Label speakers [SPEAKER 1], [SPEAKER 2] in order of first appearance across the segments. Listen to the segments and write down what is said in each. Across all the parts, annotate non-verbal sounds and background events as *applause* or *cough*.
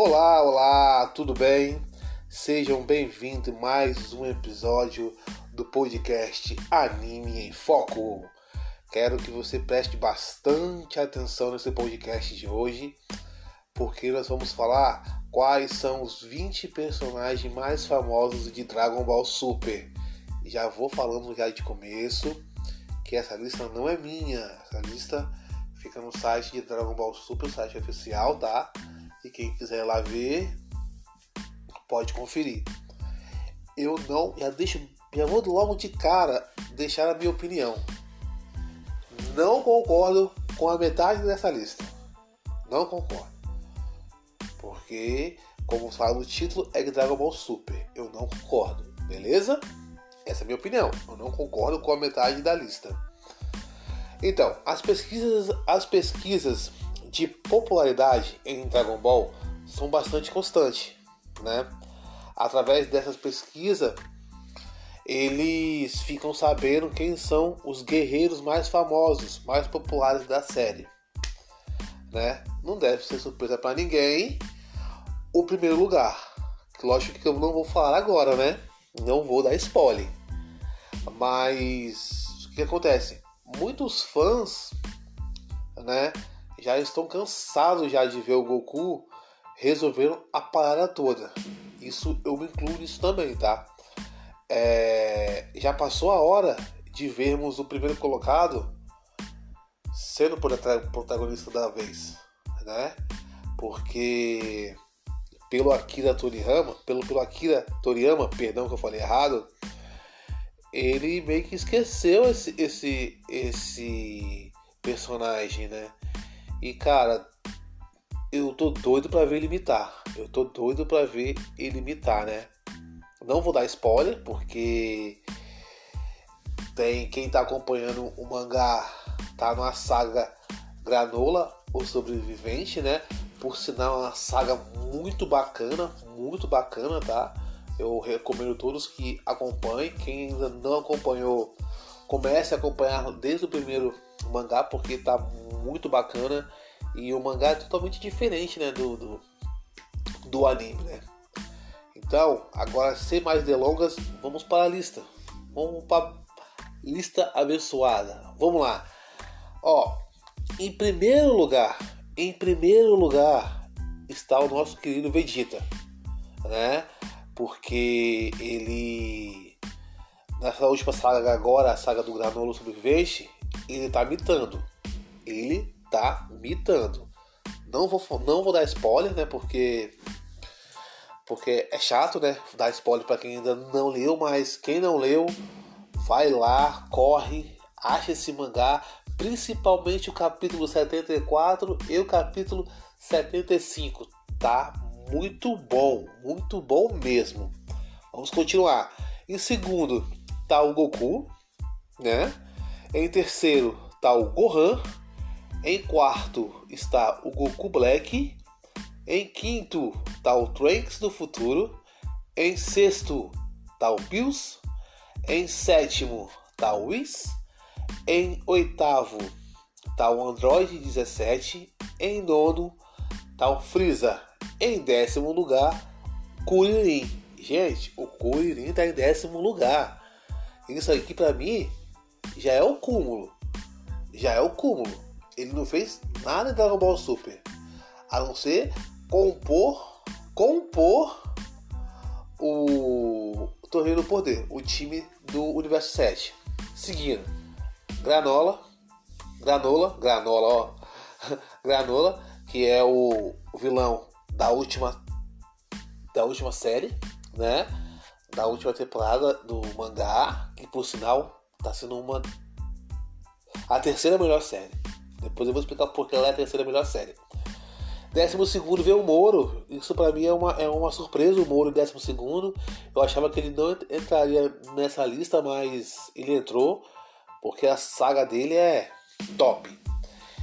[SPEAKER 1] Olá, olá, tudo bem? Sejam bem-vindos mais um episódio do podcast Anime em Foco. Quero que você preste bastante atenção nesse podcast de hoje, porque nós vamos falar quais são os 20 personagens mais famosos de Dragon Ball Super. Já vou falando já de começo que essa lista não é minha, essa lista fica no site de Dragon Ball Super, site oficial, tá? E quem quiser lá ver, pode conferir. Eu não, já deixo, já vou logo de cara deixar a minha opinião. Não concordo com a metade dessa lista. Não concordo. Porque, como fala no título, é Dragon Ball Super. Eu não concordo, beleza? Essa é a minha opinião. Eu não concordo com a metade da lista. Então, as pesquisas, as pesquisas de popularidade em Dragon Ball são bastante constantes, né? Através dessas pesquisas, eles ficam sabendo quem são os guerreiros mais famosos, mais populares da série, né? Não deve ser surpresa para ninguém o primeiro lugar. Lógico que eu não vou falar agora, né? Não vou dar spoiler. Mas o que acontece? Muitos fãs, né, já estão cansados já de ver o Goku resolvendo a parada toda. Isso eu me incluo nisso também, tá? É, já passou a hora de vermos o primeiro colocado sendo o protagonista da vez, né? Porque pelo Akira Toriyama, pelo, pelo Akira Toriyama, perdão que eu falei errado, ele meio que esqueceu esse, esse, esse personagem, né? E cara, eu tô doido para ver ele imitar. Eu tô doido para ver ele imitar, né? Não vou dar spoiler, porque tem quem tá acompanhando o mangá tá numa saga Granola, o sobrevivente, né? Por sinal, é uma saga muito bacana, muito bacana, tá? Eu recomendo todos que acompanhem. Quem ainda não acompanhou, comece a acompanhar desde o primeiro mangá, porque está muito bacana. E o mangá é totalmente diferente né, do, do, do anime. Né? Então, agora sem mais delongas, vamos para a lista. Vamos para lista abençoada. Vamos lá. Ó, em primeiro lugar, em primeiro lugar está o nosso querido Vegeta, né? porque ele nessa última saga agora, a saga do Granolo Sobrevivente, ele tá mitando. Ele tá mitando. Não vou, não vou dar spoiler, né? Porque porque é chato, né? Dar spoiler para quem ainda não leu, mas quem não leu, vai lá, corre, acha esse mangá, principalmente o capítulo 74 e o capítulo 75, tá muito bom, muito bom mesmo. Vamos continuar. Em segundo tá o Goku, né? Em terceiro tá o Gohan. Em quarto está o Goku Black. Em quinto tá o Trunks do futuro. Em sexto tá o Bills. Em sétimo tá o Whis. Em oitavo tá o Android 17. Em nono tá o Freeza. Em décimo lugar, Kuririn. Gente, o Kuririn está em décimo lugar. Isso aqui para mim já é o cúmulo. Já é o cúmulo. Ele não fez nada em Dragon Ball Super. A não ser compor, compor o Torneio do Poder, o time do Universo 7. Seguindo, Granola, Granola, Granola, ó. *laughs* Granola, que é o vilão da última da última série, né? Da última temporada do mangá, que por sinal tá sendo uma a terceira melhor série. Depois eu vou explicar porque ela é a terceira melhor série. Décimo segundo veio o Moro. Isso para mim é uma, é uma surpresa, o Moro em décimo segundo. Eu achava que ele não entraria nessa lista, mas ele entrou porque a saga dele é top.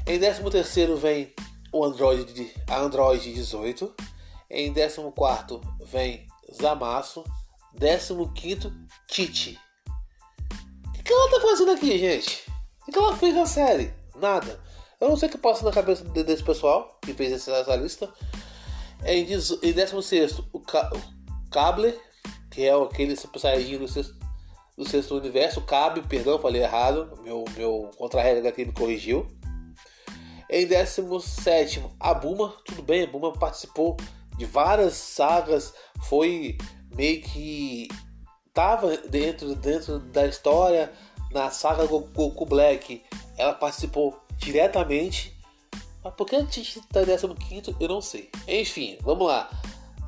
[SPEAKER 1] Em décimo terceiro vem o Android, a Android 18. Em 14 vem Zamasu. 15 Titi. O que ela tá fazendo aqui, gente? O que ela fez na série? Nada. Eu não sei o que passa na cabeça desse pessoal que fez essa lista. Em, em 16, o, Ca o Cable, que é aquele Super Saiyajin do sexto, do sexto universo. Cabe, perdão, falei errado. Meu, meu contra-regra aqui me corrigiu. Em 17, a Buma, tudo bem, a Buma participou de várias sagas, foi meio que tava dentro, dentro da história na saga Goku Black. Ela participou diretamente. Mas por que a gente tá em 15 eu não sei. Enfim, vamos lá.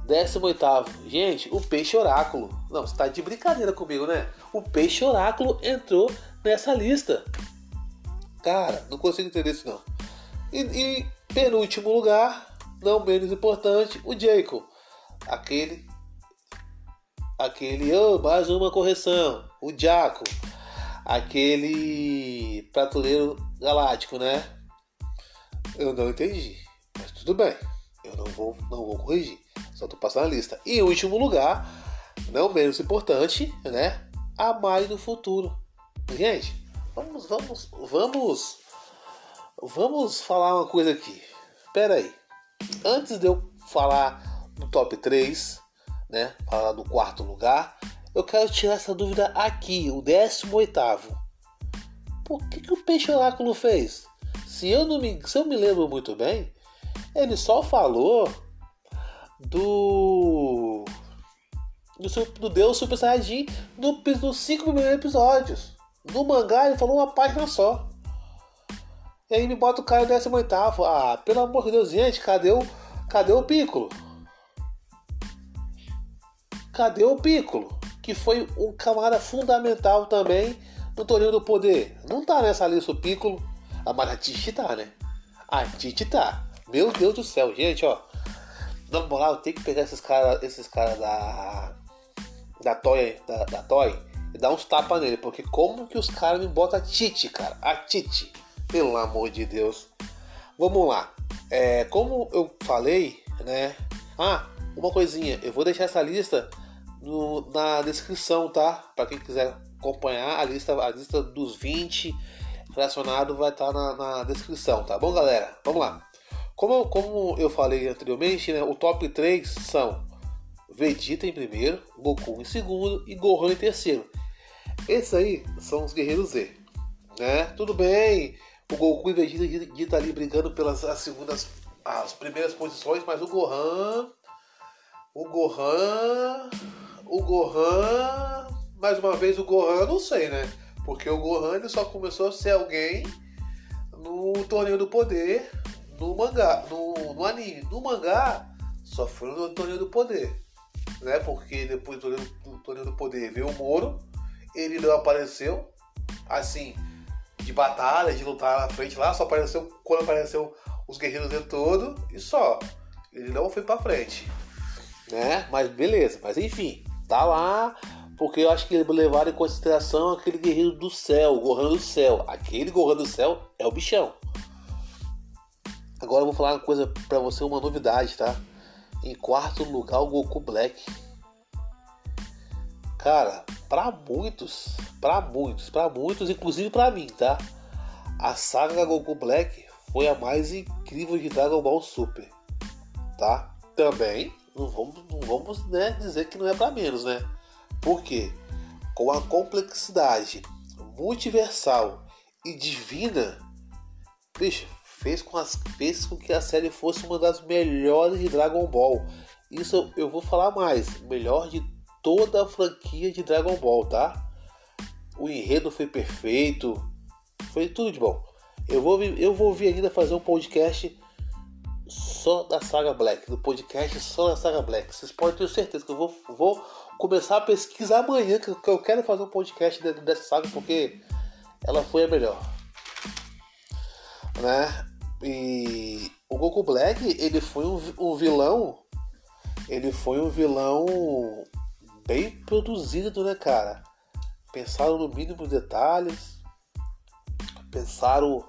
[SPEAKER 1] 18. Gente, o peixe oráculo. Não, você tá de brincadeira comigo, né? O peixe oráculo entrou nessa lista. Cara, não consigo entender isso não. E, e penúltimo lugar, não menos importante, o Jacob. Aquele. Aquele. Oh, mais uma correção. O Jaco. Aquele pratuleiro galáctico, né? Eu não entendi. Mas tudo bem. Eu não vou, não vou corrigir. Só tô passando a lista. E em último lugar, não menos importante, né? A Mai do futuro. Gente, vamos, vamos, vamos Vamos falar uma coisa aqui. Espera aí. Antes de eu falar do top 3, né? Falar do quarto lugar, eu quero tirar essa dúvida aqui, o 18 Por que, que o Peixe Oráculo fez? Se eu, não me, se eu me lembro muito bem, ele só falou do. do, do Deus Super Saiyajin no, nos 5 primeiros episódios. No mangá ele falou uma página só. E aí me bota o cara em 18 Ah, pelo amor de Deus, gente, cadê o, cadê o Piccolo? Cadê o Piccolo? Que foi um camarada fundamental também no Torneio do Poder. Não tá nessa lista o Piccolo. Ah, mas a Titi tá, né? A Titi tá. Meu Deus do céu, gente, ó. Na moral, tenho que pegar esses caras esses cara da. Da Toy, da, da Toy e dar uns tapas nele. Porque como que os caras me botam a Titi, cara? A Titi. Pelo amor de Deus. Vamos lá. É, como eu falei, né? Ah, uma coisinha. Eu vou deixar essa lista no, na descrição, tá? Para quem quiser acompanhar a lista, a lista dos 20 relacionados vai estar tá na, na, descrição, tá bom, galera? Vamos lá. Como, como eu falei anteriormente, né, o top 3 são Vegeta em primeiro, Goku em segundo e Gohan em terceiro. Esses aí são os guerreiros Z, né? Tudo bem, o Goku e Vegeta tá ali brigando pelas as segundas, as primeiras posições, mas o Gohan, o Gohan, o Gohan, mais uma vez o Gohan, não sei, né? Porque o Gohan ele só começou a ser alguém no Torneio do Poder, no mangá, no, no anime. No mangá, só foi no Torneio do Poder, né? Porque depois do Torneio, do Torneio do Poder veio o Moro, ele não apareceu, assim de batalha, de lutar na frente lá, só apareceu quando apareceu os guerreiros de todo e só. Ele não foi para frente. Né? Mas beleza, mas enfim, tá lá porque eu acho que levaram em consideração aquele guerreiro do céu, o Gohan do céu. Aquele Gohan do céu é o bichão. Agora eu vou falar uma coisa para você, uma novidade, tá? Em quarto lugar, o Goku Black. Cara, para muitos, para muitos, para muitos, inclusive para mim, tá? A saga Goku Black foi a mais incrível de Dragon Ball Super, tá? Também não vamos, não vamos né, dizer que não é para menos, né? Porque com a complexidade multiversal e divina, bicho, fez com, as, fez com que a série fosse uma das melhores de Dragon Ball. Isso eu vou falar mais, melhor de toda a franquia de Dragon Ball, tá? O enredo foi perfeito, foi tudo de bom. Eu vou, eu vou vir ainda fazer um podcast só da saga Black, do podcast só da saga Black. Vocês podem ter certeza que eu vou, vou começar a pesquisar amanhã, que eu quero fazer um podcast dentro dessa saga, porque ela foi a melhor. Né? E o Goku Black, ele foi um, um vilão. Ele foi um vilão bem produzido, né, cara? Pensaram no mínimo detalhes, pensaram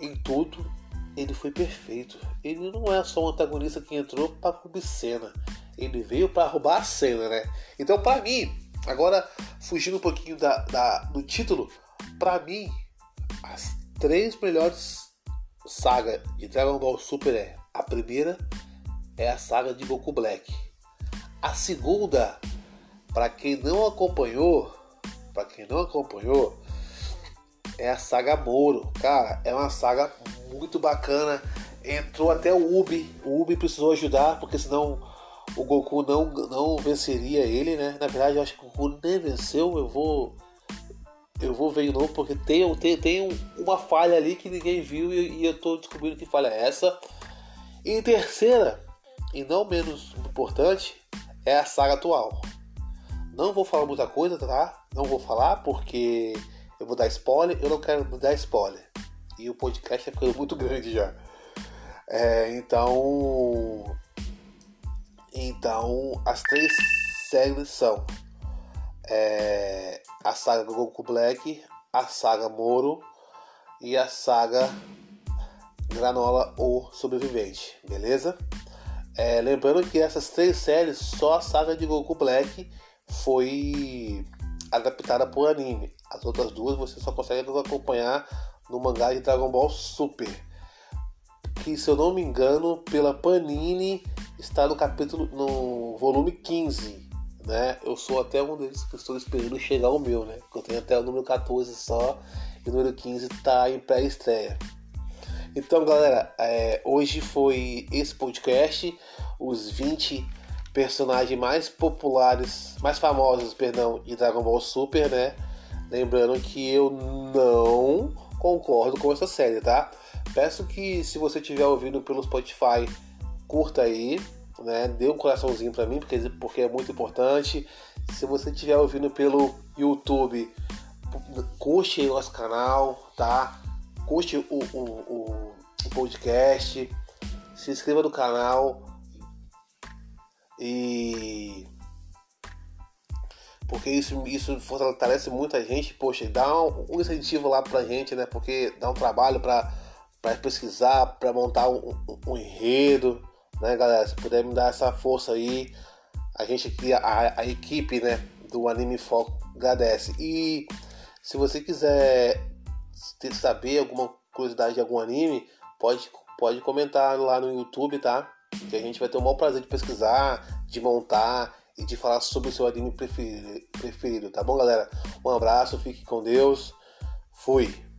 [SPEAKER 1] em tudo. Ele foi perfeito. Ele não é só um antagonista que entrou para roubar cena. Ele veio para roubar a cena, né? Então, para mim, agora fugindo um pouquinho da, da do título, para mim, as três melhores sagas de Dragon Ball Super é a primeira, é a saga de Goku Black. A segunda, para quem não acompanhou, para quem não acompanhou, é a saga Moro. Cara, é uma saga muito bacana. Entrou até o Ubi. O Ubi precisou ajudar, porque senão o Goku não, não venceria ele, né? Na verdade, eu acho que o Goku nem venceu. Eu vou. Eu vou ver de novo, porque tem, tem, tem uma falha ali que ninguém viu e, e eu tô descobrindo que falha é essa. E em terceira, e não menos importante, é a saga atual. Não vou falar muita coisa, tá? Não vou falar porque eu vou dar spoiler, eu não quero dar spoiler. E o podcast é ficando muito grande já. É, então. Então, as três séries são é, a saga Goku Black, a saga Moro e a saga Granola ou Sobrevivente, beleza? É, lembrando que essas três séries, só a saga de Goku Black foi adaptada por anime. As outras duas você só consegue acompanhar no mangá de Dragon Ball Super. Que se eu não me engano, pela Panini está no capítulo no volume 15, né? Eu sou até um deles que estou esperando chegar o meu, né? Eu tenho até o número 14 só e o número 15 está em pré-estreia. Então, galera, é, hoje foi esse podcast, os 20 personagens mais populares, mais famosos, perdão, de Dragon Ball Super, né? Lembrando que eu não concordo com essa série, tá? Peço que se você estiver ouvindo pelo Spotify, curta aí, né? Dê um coraçãozinho para mim, porque, porque é muito importante. Se você estiver ouvindo pelo YouTube, curte nosso canal, tá? Curte o, o, o, o podcast, se inscreva no canal e porque isso, isso fortalece muita gente, poxa, dá um, um incentivo lá pra gente, né? Porque dá um trabalho para pesquisar, para montar um, um, um, enredo, né, galera? Se puder me dar essa força aí, a gente aqui, a, a equipe, né, do Anime Foco agradece. E se você quiser saber alguma curiosidade de algum anime, pode, pode comentar lá no YouTube, tá? Que a gente vai ter o maior prazer de pesquisar, de montar e de falar sobre o seu anime preferido, preferido, tá bom, galera? Um abraço, fique com Deus. Fui.